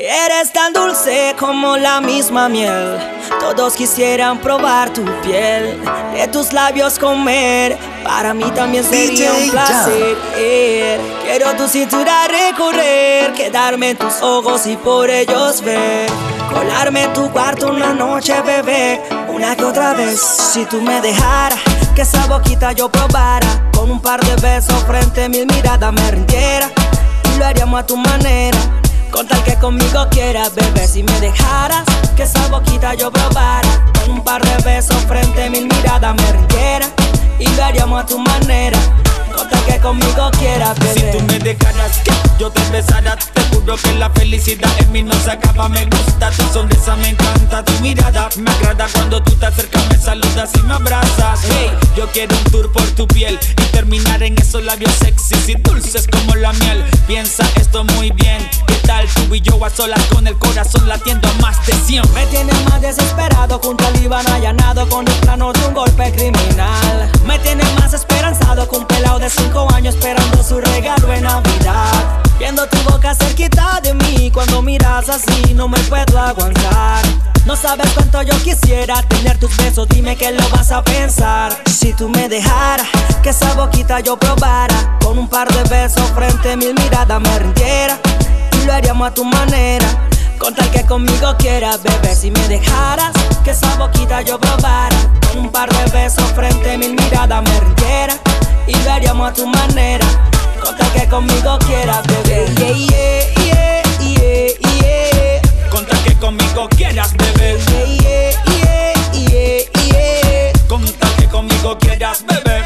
Eres tan dulce como la misma miel. Todos quisieran probar tu piel, de tus labios comer. Para mí también sería un placer. Quiero tu cintura recorrer, quedarme en tus ojos y por ellos ver. Colarme en tu cuarto una noche, bebé, una que otra vez. Si tú me dejaras que esa boquita yo probara, con un par de besos frente a mil miradas me rindiera. Y lo haríamos a tu manera con tal que conmigo quieras, bebé, si me dejaras Que esa boquita yo probara. Un par de besos frente a mil miradas me rindiera Y lo haríamos a tu manera. Con tal que conmigo quieras, bebé. Si tú me dejaras que yo te besara que la felicidad en mí no se acaba Me gusta tu sonrisa, me encanta tu mirada Me agrada cuando tú te acercas, me saludas y me abrazas. Hey, yo quiero un tour por tu piel Y terminar en esos labios sexys y dulces como la miel. Piensa esto muy bien Tú y yo a solas con el corazón latiendo a más de 100 Me tienes más desesperado junto al Iván allanado Con el plano de un golpe criminal. Me tienes más esperanzado con un pelado de 5 años Esperando su regalo en Navidad. Viendo tu boca cerquita de mí Cuando miras así no me puedo aguantar no sabes cuánto yo quisiera tener tus besos, dime que lo vas a pensar. Si tú me dejaras que esa boquita yo probara, con un par de besos frente a mil miradas me rindiera lo haríamos a tu manera. Con tal que conmigo quieras, bebé, si me dejaras que esa boquita yo probara. Con un par de besos frente a mil miradas me rindiera. Y lo haríamos a tu manera. Con tal que conmigo quieras, bebé. Yeah, yeah, yeah, yeah, Con tal que conmigo quieras, bebé. Yeah, yeah, yeah, Con tal que conmigo quieras, bebé.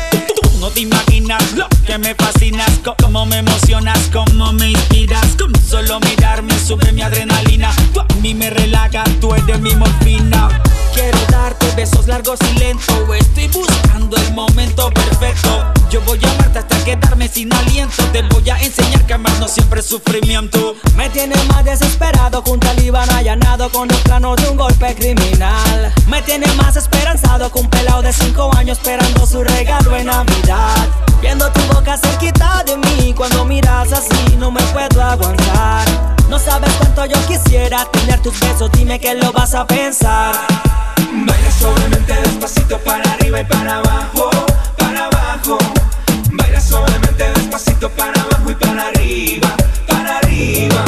no te imaginas lo que me fascinas, cómo me emocionas, cómo me inspiras. Con solo mirarme sube mi adrenalina. Tú a mí me relajas, tú eres mi morfina. Quiero darte besos largos y lentos. Estoy buscando el momento perfecto. Yo voy a amarte hasta quedarme sin aliento. Te voy a enseñar que amar no siempre es sufrimiento. Me tienes más desesperado junto al Iván allanado con el plano de un golpe criminal. Me tienes más esperanzado con un pelado de 5 años esperando su regalo en Navidad. Viendo tu boca cerquita de mí, cuando miras así no me puedo aguantar. No sabes cuánto yo quisiera tener tus besos, dime que lo vas a pensar. Baila suavemente despacito para arriba y para abajo, para abajo. Despacito para abajo y para arriba, para arriba.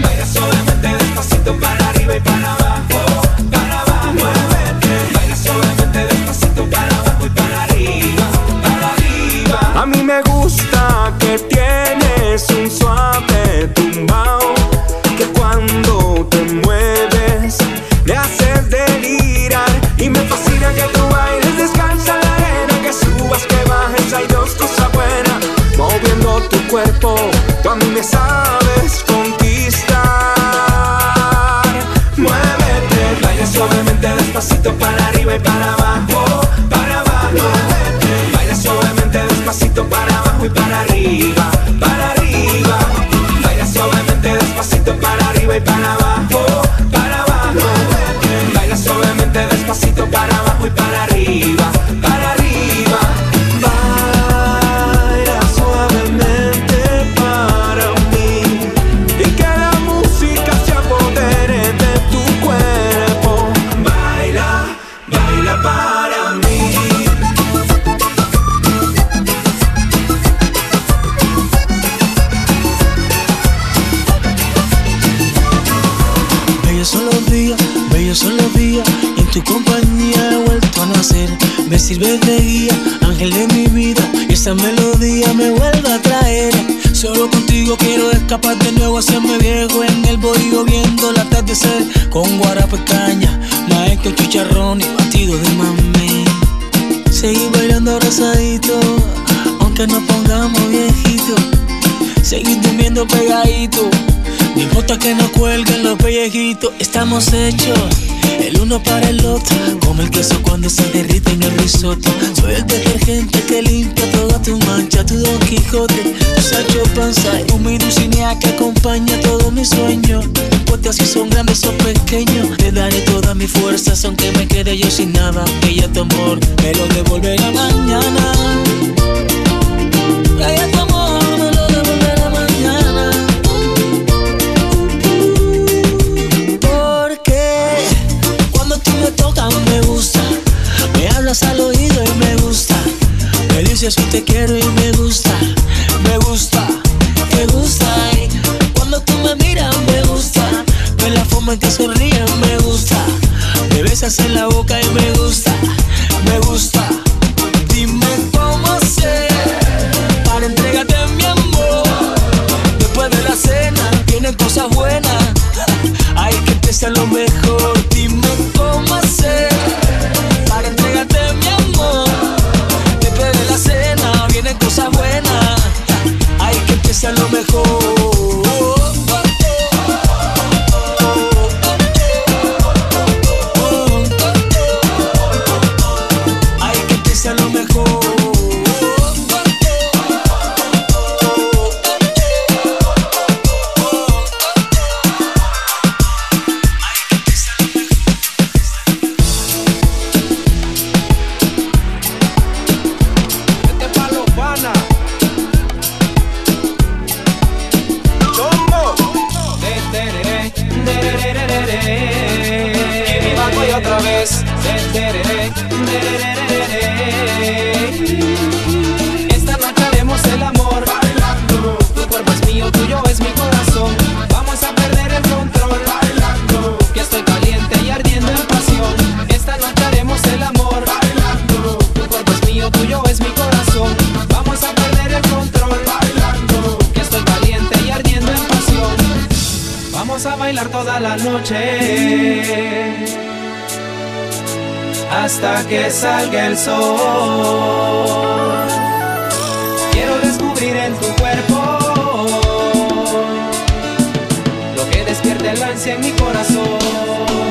Baila suavemente despacito para arriba y para abajo, para abajo. Baila suavemente despacito para abajo y para arriba. A mí me gusta que tienes un suave tumbao, que cuando te cuerpo, a mí me sabes Me sirve de guía, ángel de mi vida, y esa melodía me vuelve a traer. Solo contigo quiero escapar de nuevo, hacerme viejo en el bohío viendo el atardecer con guarapo caña, maestro chicharrón y batido de mami. Seguir bailando abrazadito, aunque nos pongamos viejitos. Seguir durmiendo pegadito no importa que no cuelguen los pellejitos, estamos hechos el uno para el otro, como el queso cuando se derrite en el risotto. Soy el detergente que limpia toda tu mancha, tu Don Quijote, tu Sancho Panza, un que acompaña todos mis sueños. No importa si son grandes o pequeños, te daré todas mis fuerzas, aunque me quede yo sin nada. Ya tu amor me lo devolverá mañana. hablas al oído y me gusta. Me dices que te quiero y me gusta, me gusta, me gusta. Y cuando tú me miras me gusta, Ve la forma en que sonríes me gusta. Me besas en la boca y me gusta, me gusta. hasta que salga el sol. Quiero descubrir en tu cuerpo lo que despierte el ansia en mi corazón.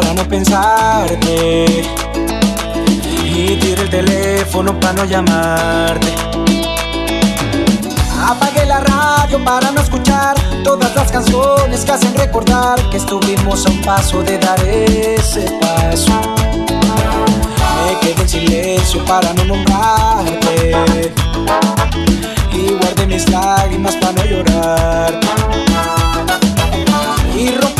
Para no pensarte. Y tiré el teléfono para no llamarte. Apagué la radio para no escuchar todas las canciones que hacen recordar que estuvimos a un paso de dar ese paso. Me quedé en silencio para no nombrarte. Y guardé mis lágrimas para no llorar. Y rompí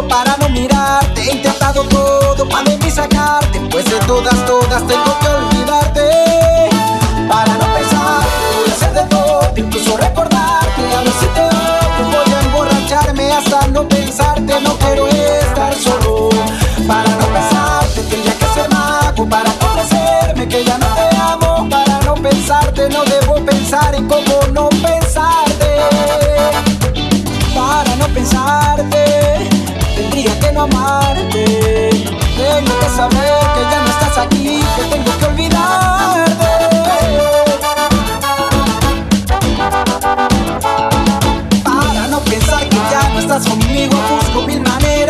para no mirarte. He intentado todo para de mí sacarte. Pues de todas, todas tengo que olvidarte. Para no pensar, voy a hacer de todo, incluso recordarte. A si te voy a emborracharme hasta no pensarte. No quiero estar solo. Para no pensarte, tendría que ser mago para convencerme que ya no te amo. Para no pensarte, no debo pensar en cómo no pensarte. Para no pensarte, tendría que no amarte. Tengo que saber que ya no estás aquí, que tengo que olvidarte. Para no pensar que ya no estás conmigo, busco mil maneras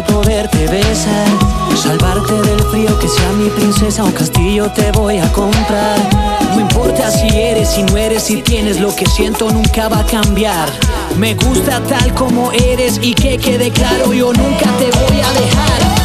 poderte besar, salvarte del frío, que sea mi princesa, un castillo te voy a comprar. No importa si eres, si no eres, si tienes lo que siento nunca va a cambiar. Me gusta tal como eres y que quede claro, yo nunca te voy a dejar.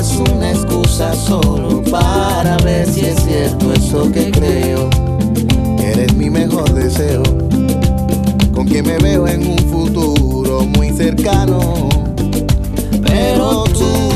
es una excusa solo para ver si es cierto eso que creo. Eres mi mejor deseo, con quien me veo en un futuro muy cercano. Pero tú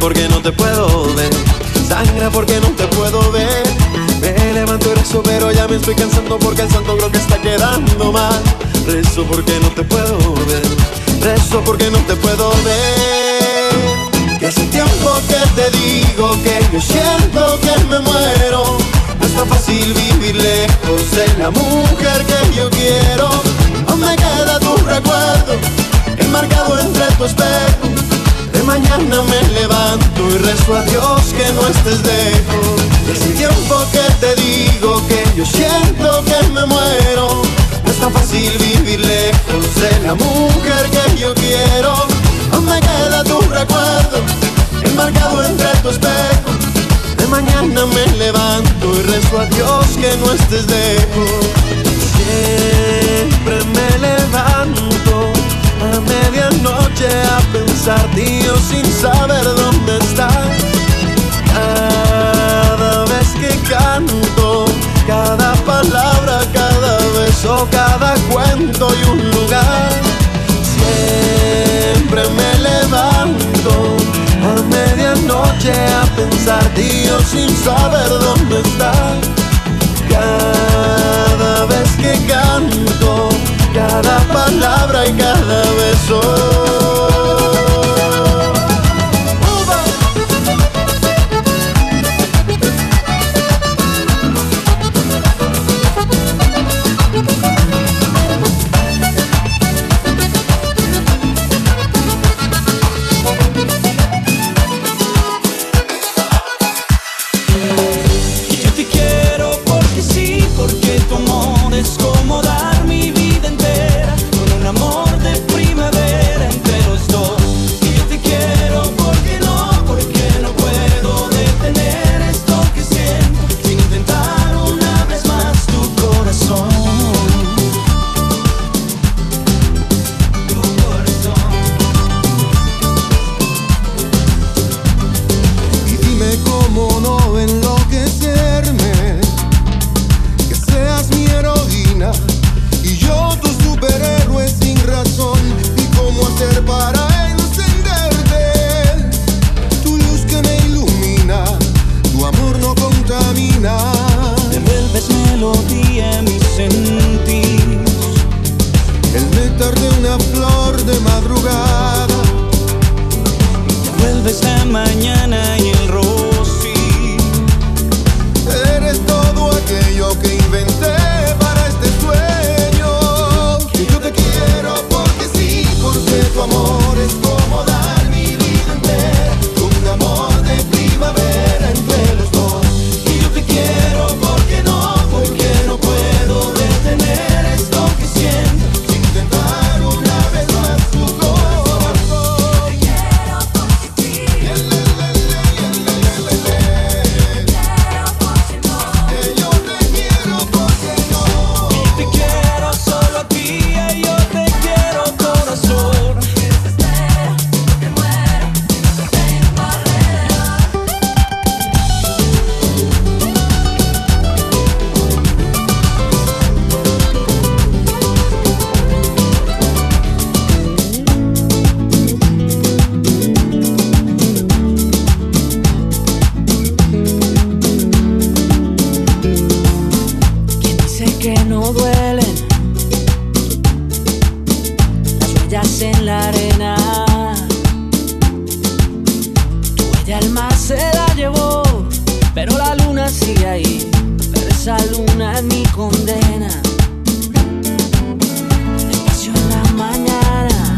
Porque no te puedo ver. Sangra porque no te puedo ver. Me levanto y rezo, pero ya me estoy cansando porque el santo creo que está quedando mal. Rezo porque no te puedo ver. Rezo porque no te puedo ver. Que hace tiempo que te digo que yo siento que me muero. No es tan fácil vivir lejos de la mujer que yo quiero. Aún me queda tu recuerdo, enmarcado entre tu espejo. Mañana me levanto y rezo a Dios que no estés lejos. Hace tiempo que te digo que yo siento que me muero. No es tan fácil vivir lejos de la mujer que yo quiero. Aún me queda tu recuerdo, enmarcado entre tu espejo. De mañana me levanto y rezo a Dios que no estés lejos. Siempre me levanto a medianoche a pensar tío sin saber dónde estás. Cada vez que canto, cada palabra, cada beso, cada cuento y un lugar. Siempre me levanto a medianoche a pensar tío sin saber dónde estás. Cada vez que canto, cada palabra y cada beso. Mi condena. Despacio en la mañana,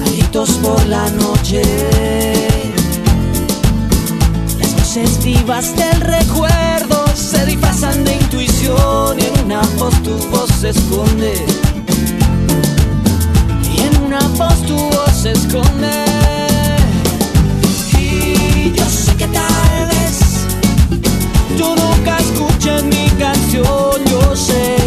a gritos por la noche. Las voces vivas del recuerdo se disfrazan de intuición y en una voz tu voz se esconde. Y en una voz tu voz se esconde. escuchan mi canción, yo sé.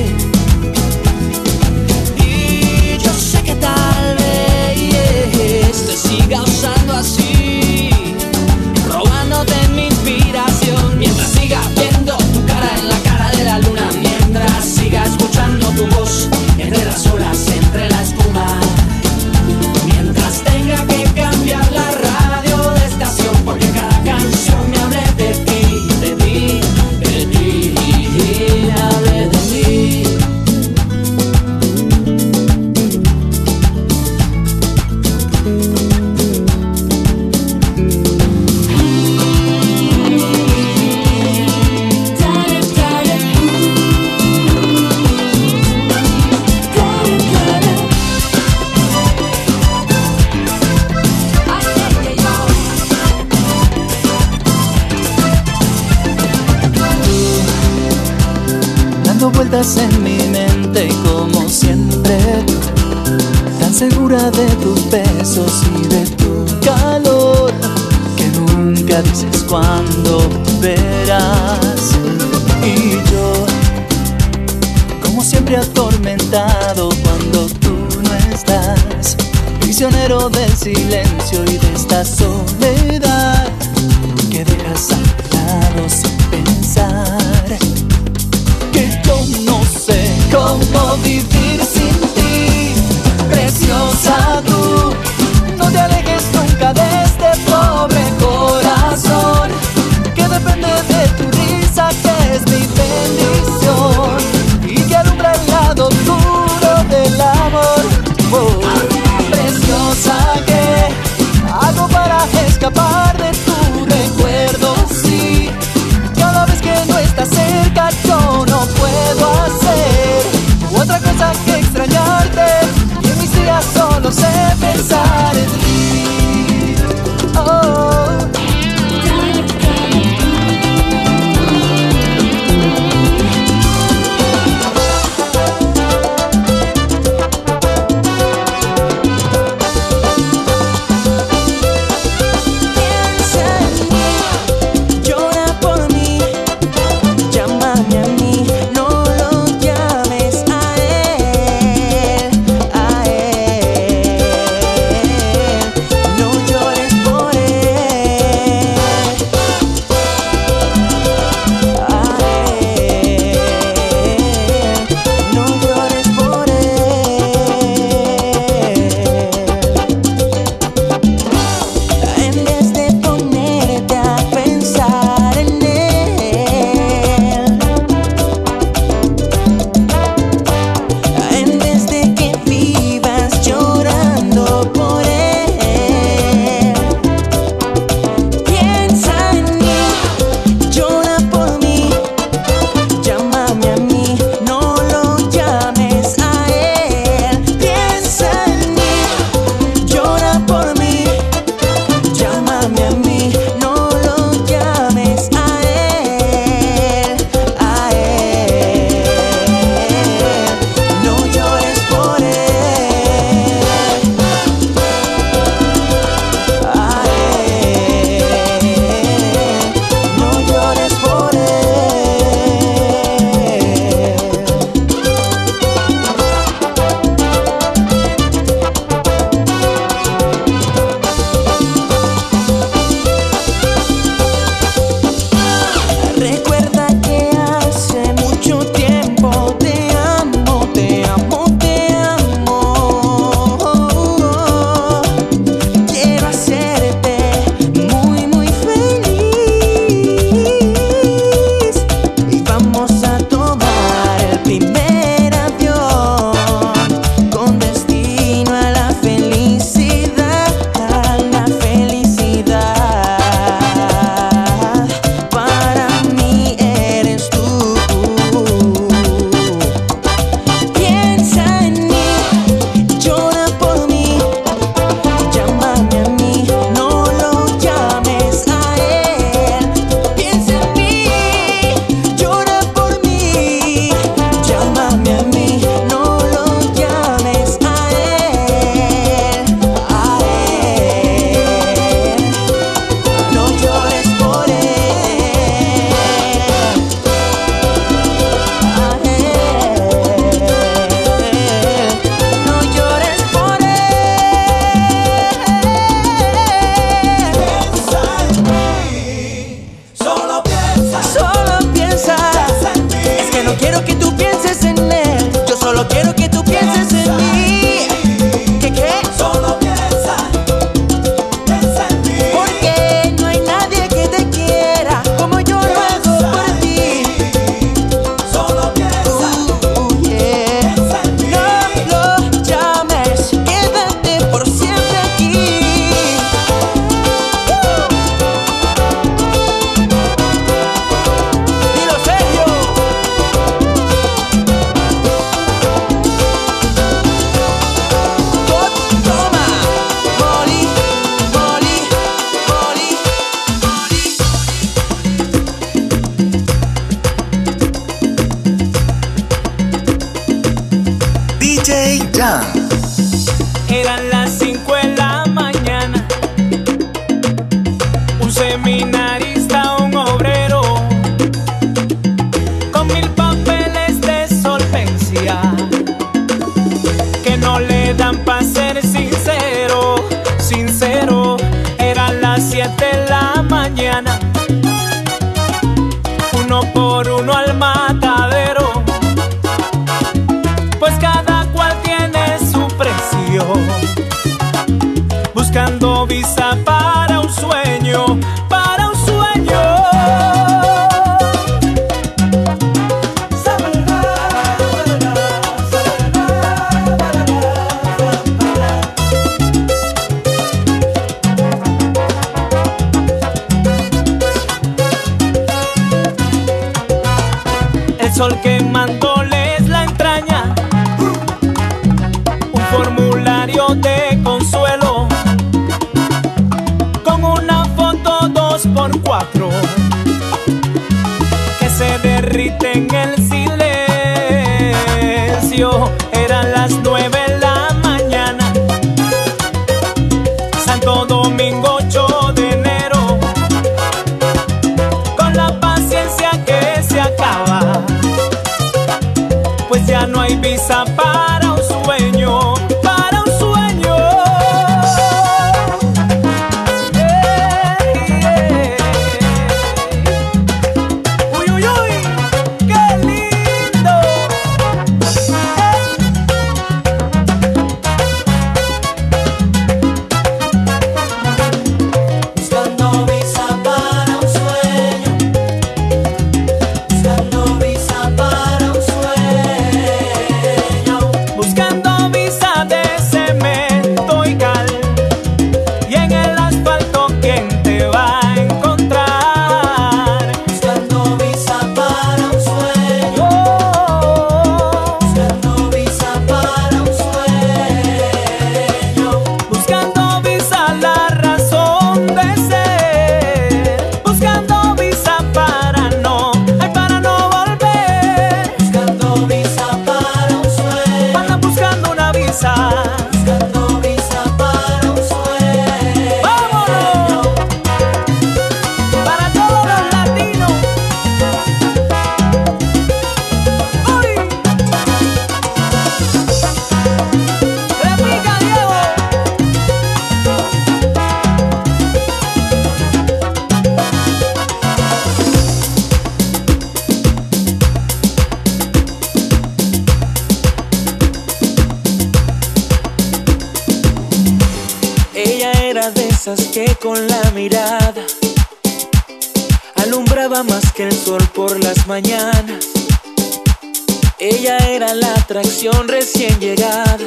La atracción recién llegada.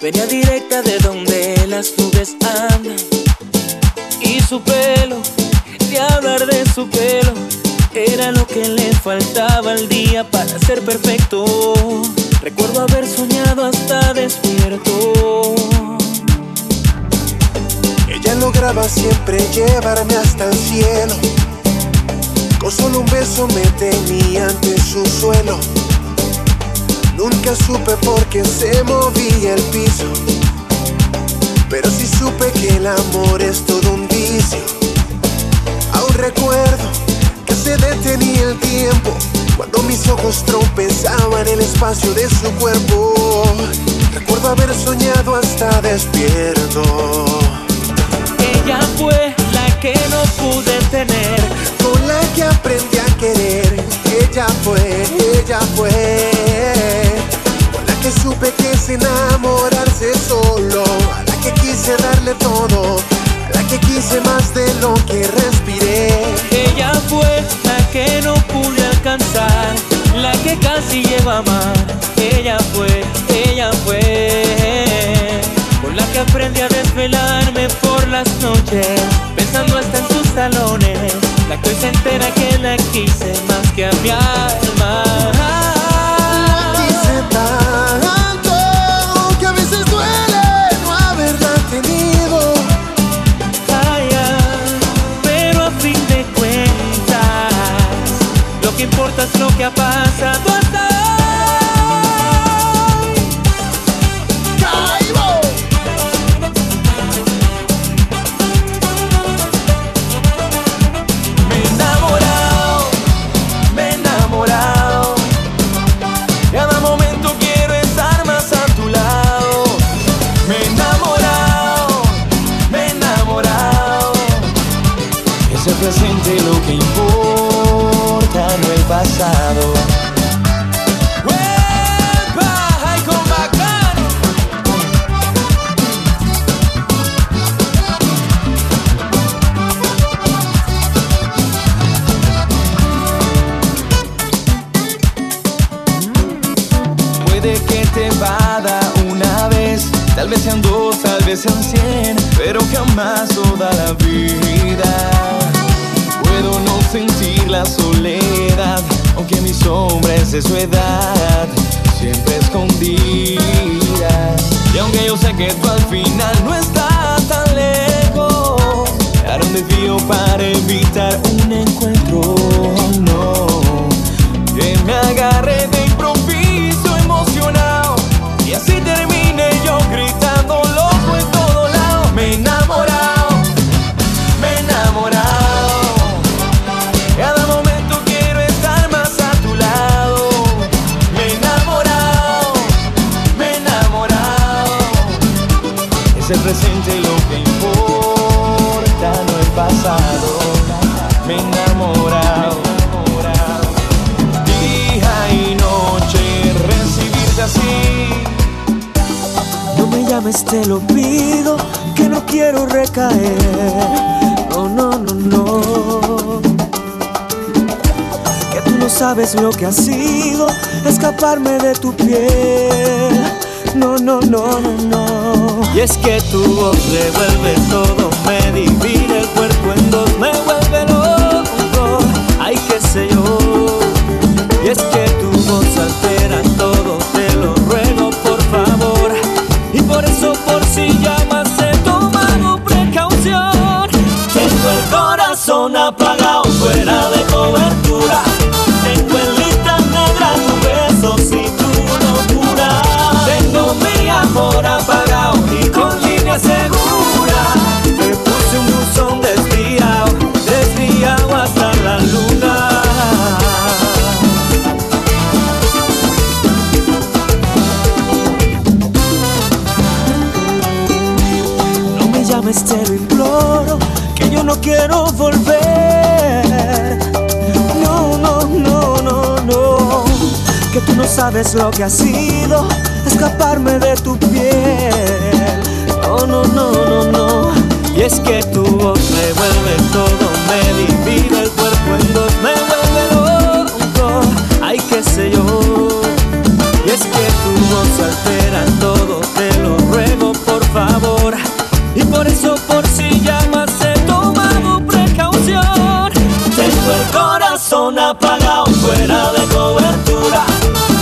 Venía directa de donde las nubes andan. Y su pelo, de hablar de su pelo, era lo que le faltaba al día para ser perfecto. Recuerdo haber soñado hasta despierto. Ella lograba siempre llevarme hasta el cielo. Con solo un beso me tenía ante su suelo. Nunca supe por qué se movía el piso. Pero sí supe que el amor es todo un vicio. Aún recuerdo que se detenía el tiempo cuando mis ojos tropezaban el espacio de su cuerpo. Recuerdo haber soñado hasta despierto. Ella fue la que no pude tener. con la que aprendí a querer. Ella fue, ella fue. Con la que supe que es enamorarse solo. A la que quise darle todo. A la que quise más de lo que respiré. Ella fue la que no pude alcanzar, la que casi lleva amar. Ella fue, ella fue. Con la que aprendí a desvelarme por las noches, pensando hasta en sus talones. La que se entera que la quise más que a mi alma. No, no, no, no, no. Y es que tu voz revuelve todo, me divide el cuerpo en dos, me vuelve loco. Ay, qué sé yo. Y es que tu voz altera. quiero volver. No, no, no, no, no. Que tú no sabes lo que ha sido escaparme de tu piel. No, no, no, no, no. Y es que tu voz me vuelve todo, me divide el cuerpo en dos, me vuelve loco. Ay, qué sé yo. Y es que tu voz altera todo, te lo ruego por favor. Y por eso, por fuera de cobertura.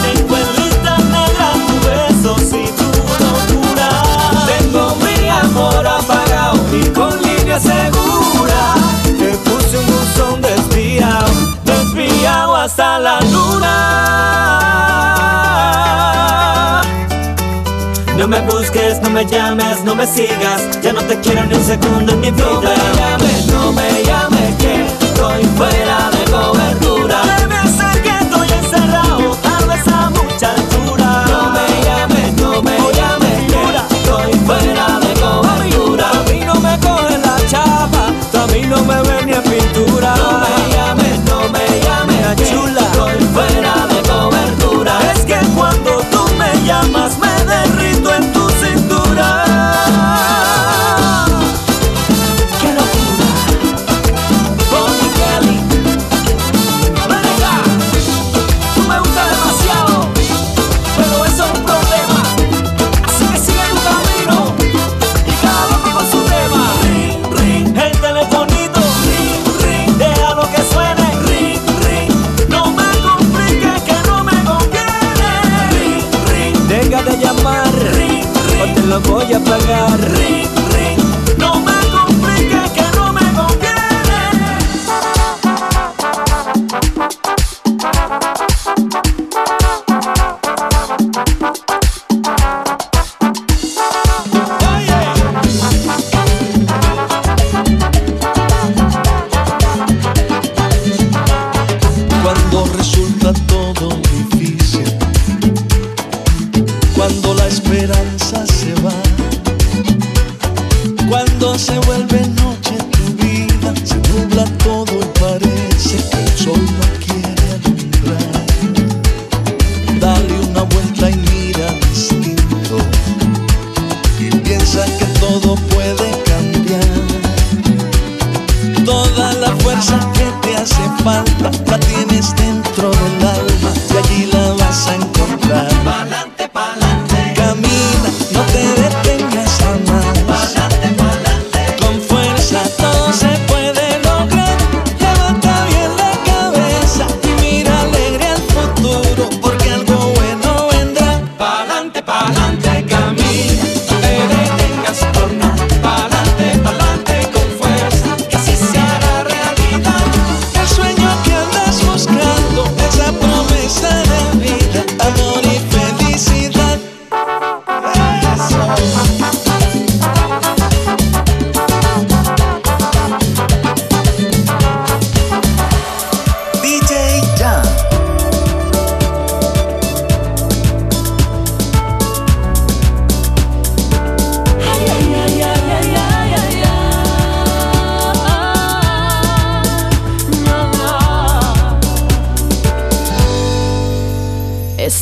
Tengo en lista negra tu beso si tu locura. Tengo mi amor apagado y con línea segura. Te puse un buzón desviado, desviado hasta la luna. No me busques, no me llames, no me sigas. Ya no te quiero ni un segundo en mi vida. No me llames, no me llames, que estoy fuera.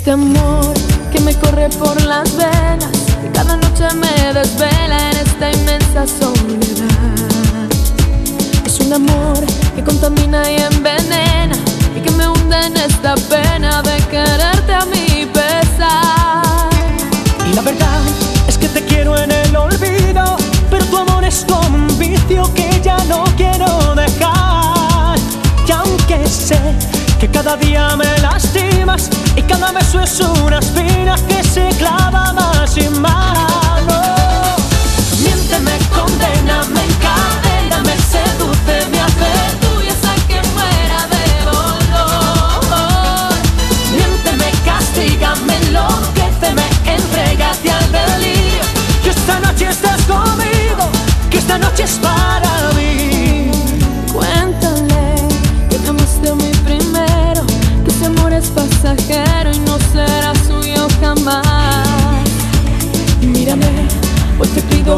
Este amor que me corre por las venas, que cada noche me desvela en esta inmensa soledad. Es un amor que contamina y envenena y que me hunde en esta pena de quererte a mi pesar. Y la verdad es que te quiero en el olvido, pero tu amor es como un vicio que ya no quiero dejar. Y aunque sé que cada día me lastimas y cada beso es una espina que se clava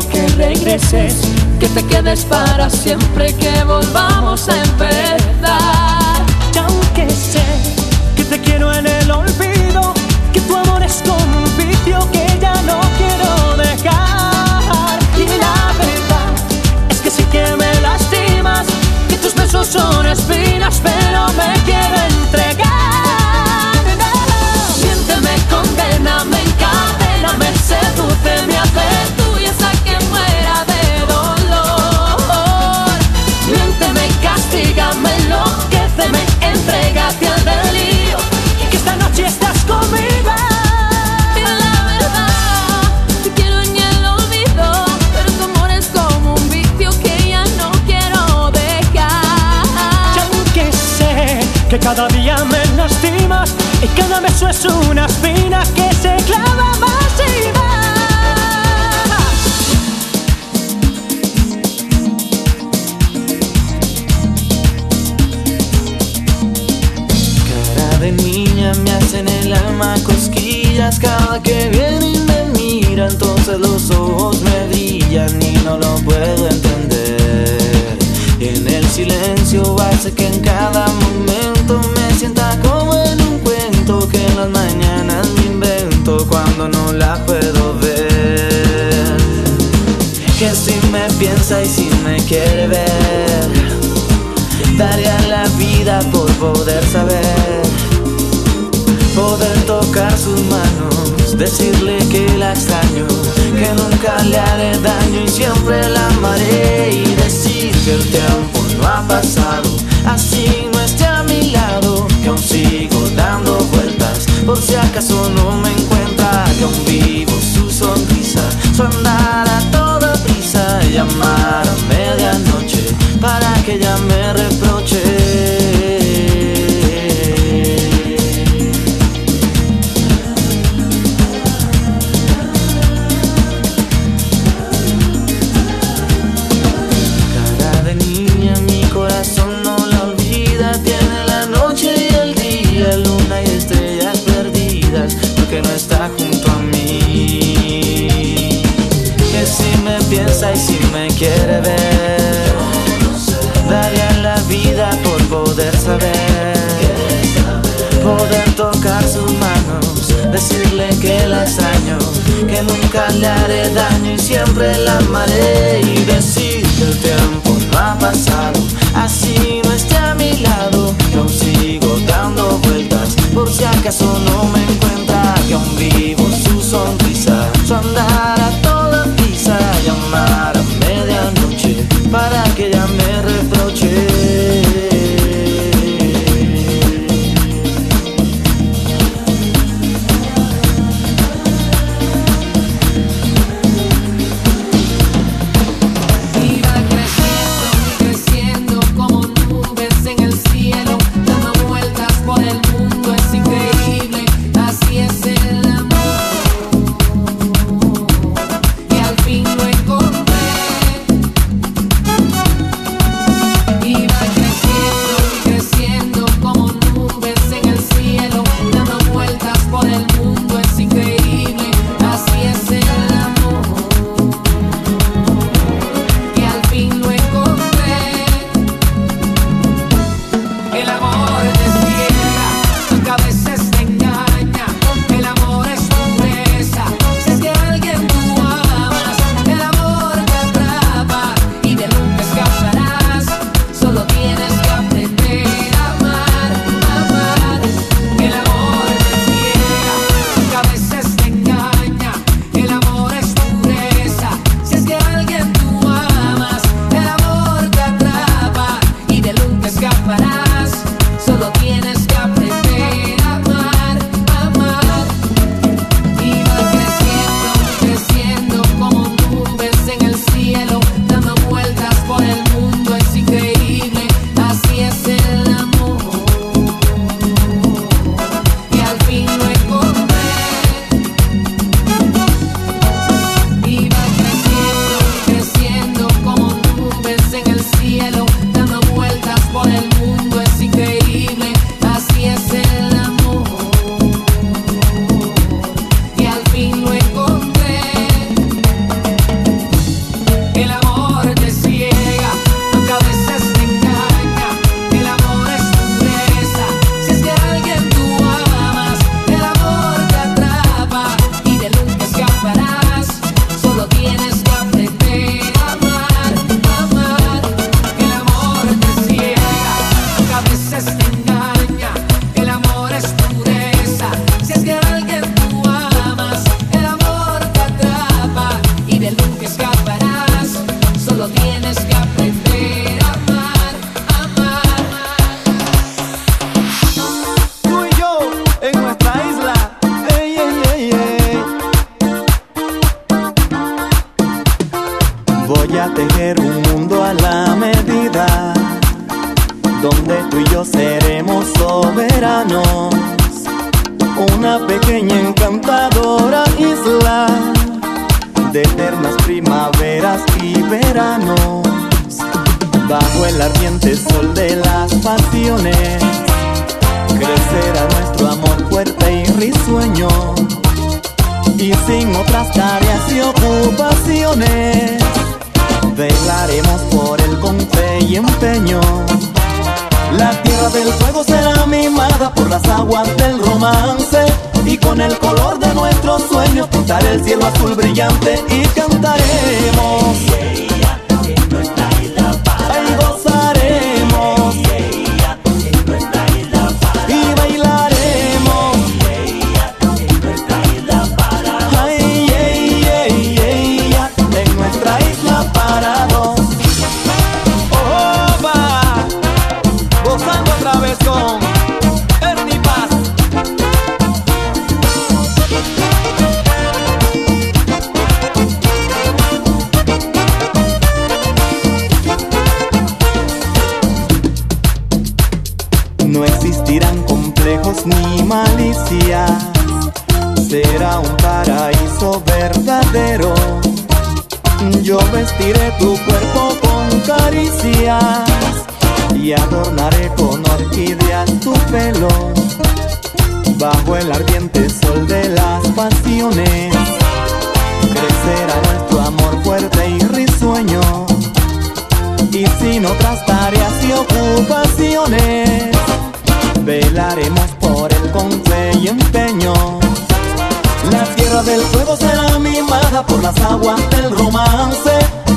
que regreses, que te quedes para siempre, que volvamos a empezar. Cada día me lastimas y cada beso es una espina que se clava más y si me quiere ver Daría la vida por poder saber, poder tocar sus manos, decirle que la extraño, que nunca le haré daño y siempre la amaré y decir que el tiempo no ha pasado, así no esté a mi lado, que aún sigo dando vueltas, por si acaso no me encuentra, que aún vivo su sonrisa, su andar a prisa, llamar a medianoche para que ella me reproche. Piensa y si me quiere ver, daría la vida por poder saber, poder tocar sus manos, decirle que la extraño, que nunca le haré daño y siempre la amaré y decir que el tiempo no ha pasado, así no esté a mi lado, aún sigo dando vueltas, por si acaso no me encuentra, que aún vivo su sonrisa, su andar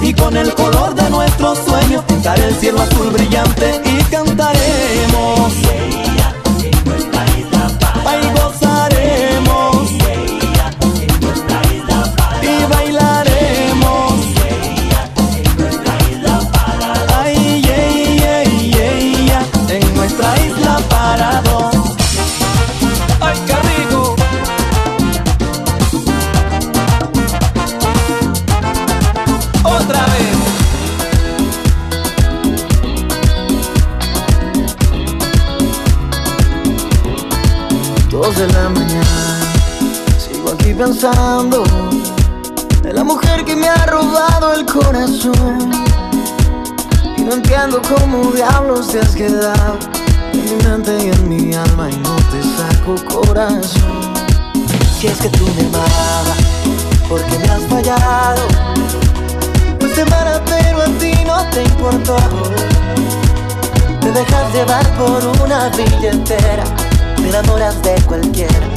y con el color de nuestros sueños pintar el cielo azul brillante y diablos te has quedado en mi mente y en mi alma y no te saco corazón. Si es que tú me amabas, porque me has fallado. Pues te amara, pero a ti no te importó. Te dejas llevar por una billetera, te enamoras de cualquiera,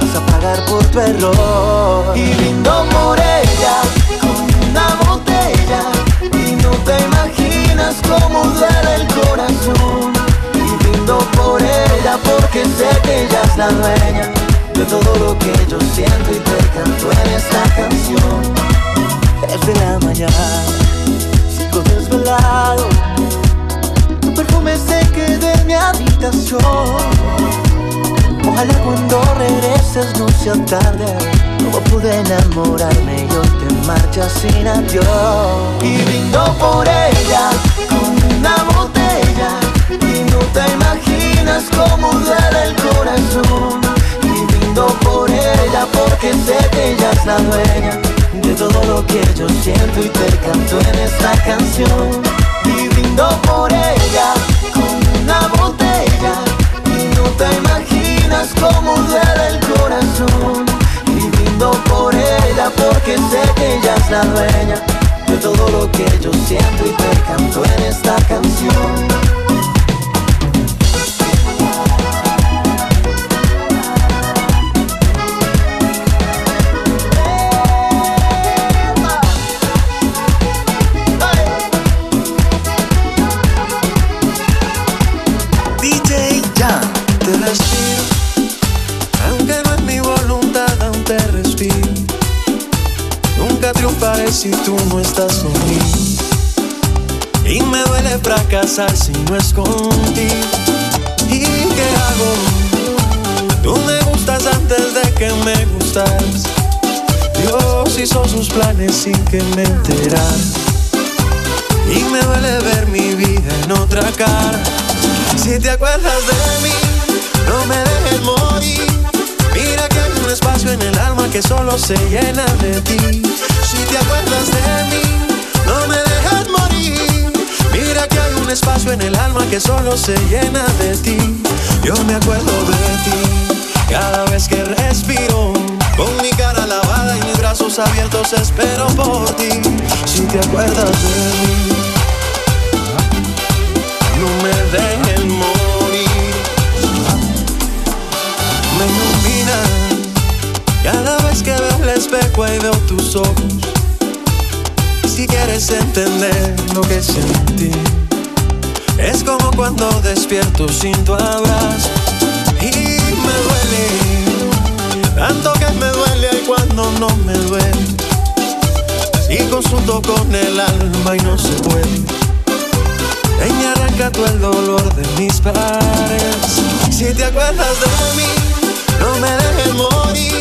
vas a pagar por tu error. Y brindo por ella con una botella, y no te imaginas cómo duele el corazón. Y brindo por ella porque sé que ella es la dueña de todo lo que yo siento y te canto en esta canción. Desde la mañana sigo desvelado. Tu perfume se quede en mi habitación. Ojalá cuando regreses no sea tarde. No pude enamorarme y hoy te marchas sin adiós. Y brindo por ella con una botella. Y no te imaginas cómo duele el corazón. Y brindo por ella porque sé que ella es la dueña de todo lo que yo siento y te canto en esta canción. Y brindo por ella con una botella. Y no te imaginas cómo duele el corazón. Brindo por ella porque sé que ella es la dueña de todo lo que yo siento y te canto en esta canción. Sin que me enterara. y me duele ver mi vida en otra cara. Si te acuerdas de mí, no me dejes morir. Mira que hay un espacio en el alma que solo se llena de ti. Si te acuerdas de mí, no me dejes morir. Mira que hay un espacio en el alma que solo se llena de ti. Yo me acuerdo de ti cada vez que respiro. Con mi cara lavada y mis brazos abiertos espero por ti. Si te acuerdas de mí, no me dejes morir. Me ilumina cada vez que veo el espejo y veo tus ojos. Si quieres entender lo que sentí, es como cuando despierto sin tu abrazo y me duele. Tanto que me duele y cuando no me duele. Y consulto con el alma y no se puede. Me arranca el dolor de mis pares. Si te acuerdas de mí, no me dejes morir.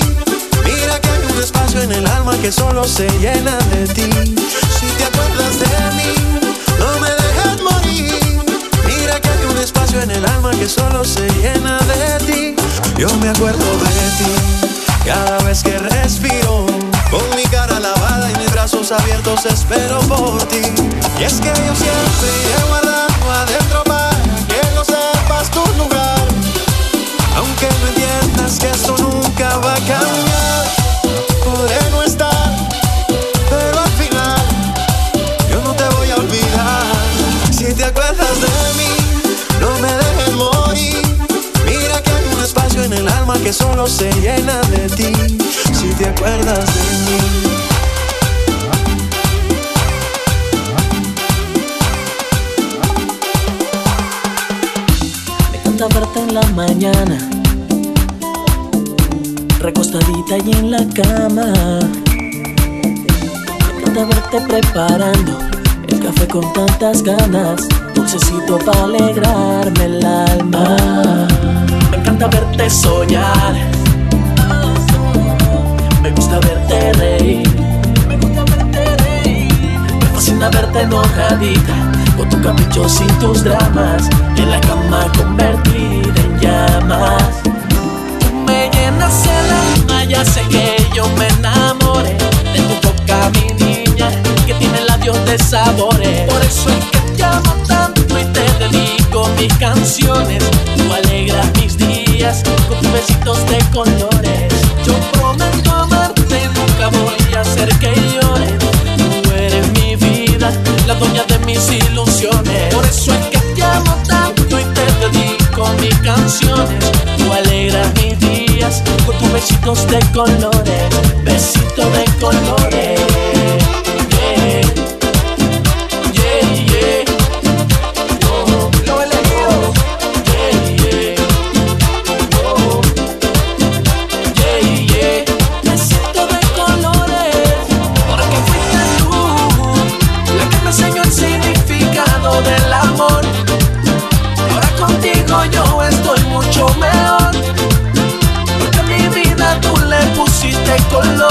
Mira que hay un espacio en el alma que solo se llena de ti. Si te acuerdas de mí, no me dejes morir. Mira que hay un espacio en el alma que solo se llena de ti. Yo me acuerdo de ti cada vez que respiro. Con mi cara lavada y mis brazos abiertos espero por ti. Y es que yo siempre he guardado adentro para que no sepas tu lugar. Aunque no entiendas que esto que solo se llena de ti. Si te acuerdas de mí. Me encanta verte en la mañana, recostadita y en la cama. Me encanta verte preparando el café con tantas ganas, dulcecito para alegrarme el alma. Me encanta verte soñar, me gusta verte reír. Me fascina verte enojadita, con tu capricho sin tus dramas, en la cama convertida en llamas. Me llenas el alma, ya sé que yo me enamoré de tu boca, mi niña, que tiene labios de sabores. Por eso es que te amo tanto y te dedico mis canciones. Tú alegras mis con tus besitos de colores. Yo prometo amarte, nunca voy a hacer que llores. Tú eres mi vida, la dueña de mis ilusiones. Por eso es que te amo tanto y te dedico mis canciones. Tú alegras mis días con tus besitos de colores. Besitos de colores. Color,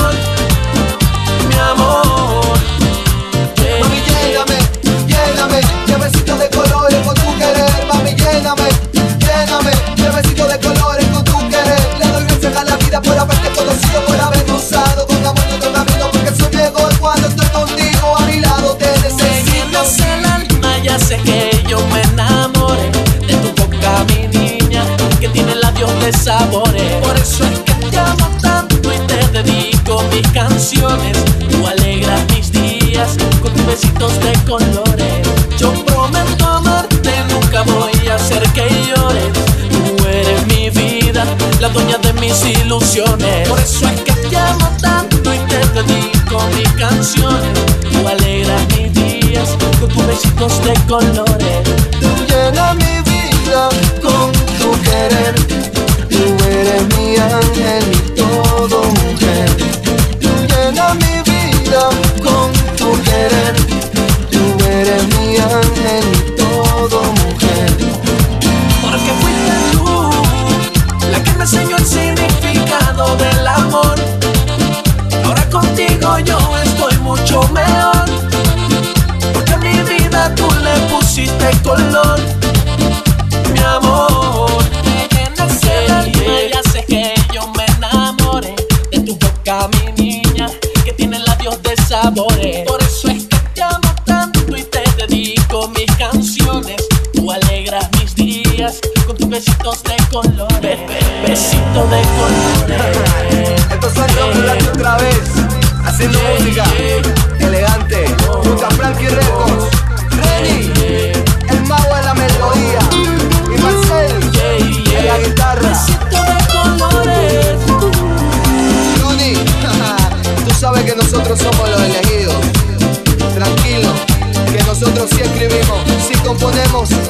besitos de colores. Tú llenas mi vida con tu querer. Tú eres mi ángel, mi todo mujer. Tú llenas mi vida con tu querer. Tú eres mi ángel, mi todo mujer. Porque fuiste tú la que me enseñó el significado del amor. Ahora contigo yo estoy mucho mejor. Pusiste color, mi amor. Tienes el y hace que yo me enamore de tu boca, mi niña, que tiene labios de sabores. Por eso es que te amo tanto y te dedico mis canciones. Tú alegras mis días con tus besitos de colores. Be be besito de colores. Esto es otra vez, haciendo música elegante, junto a Frankie Records. Sí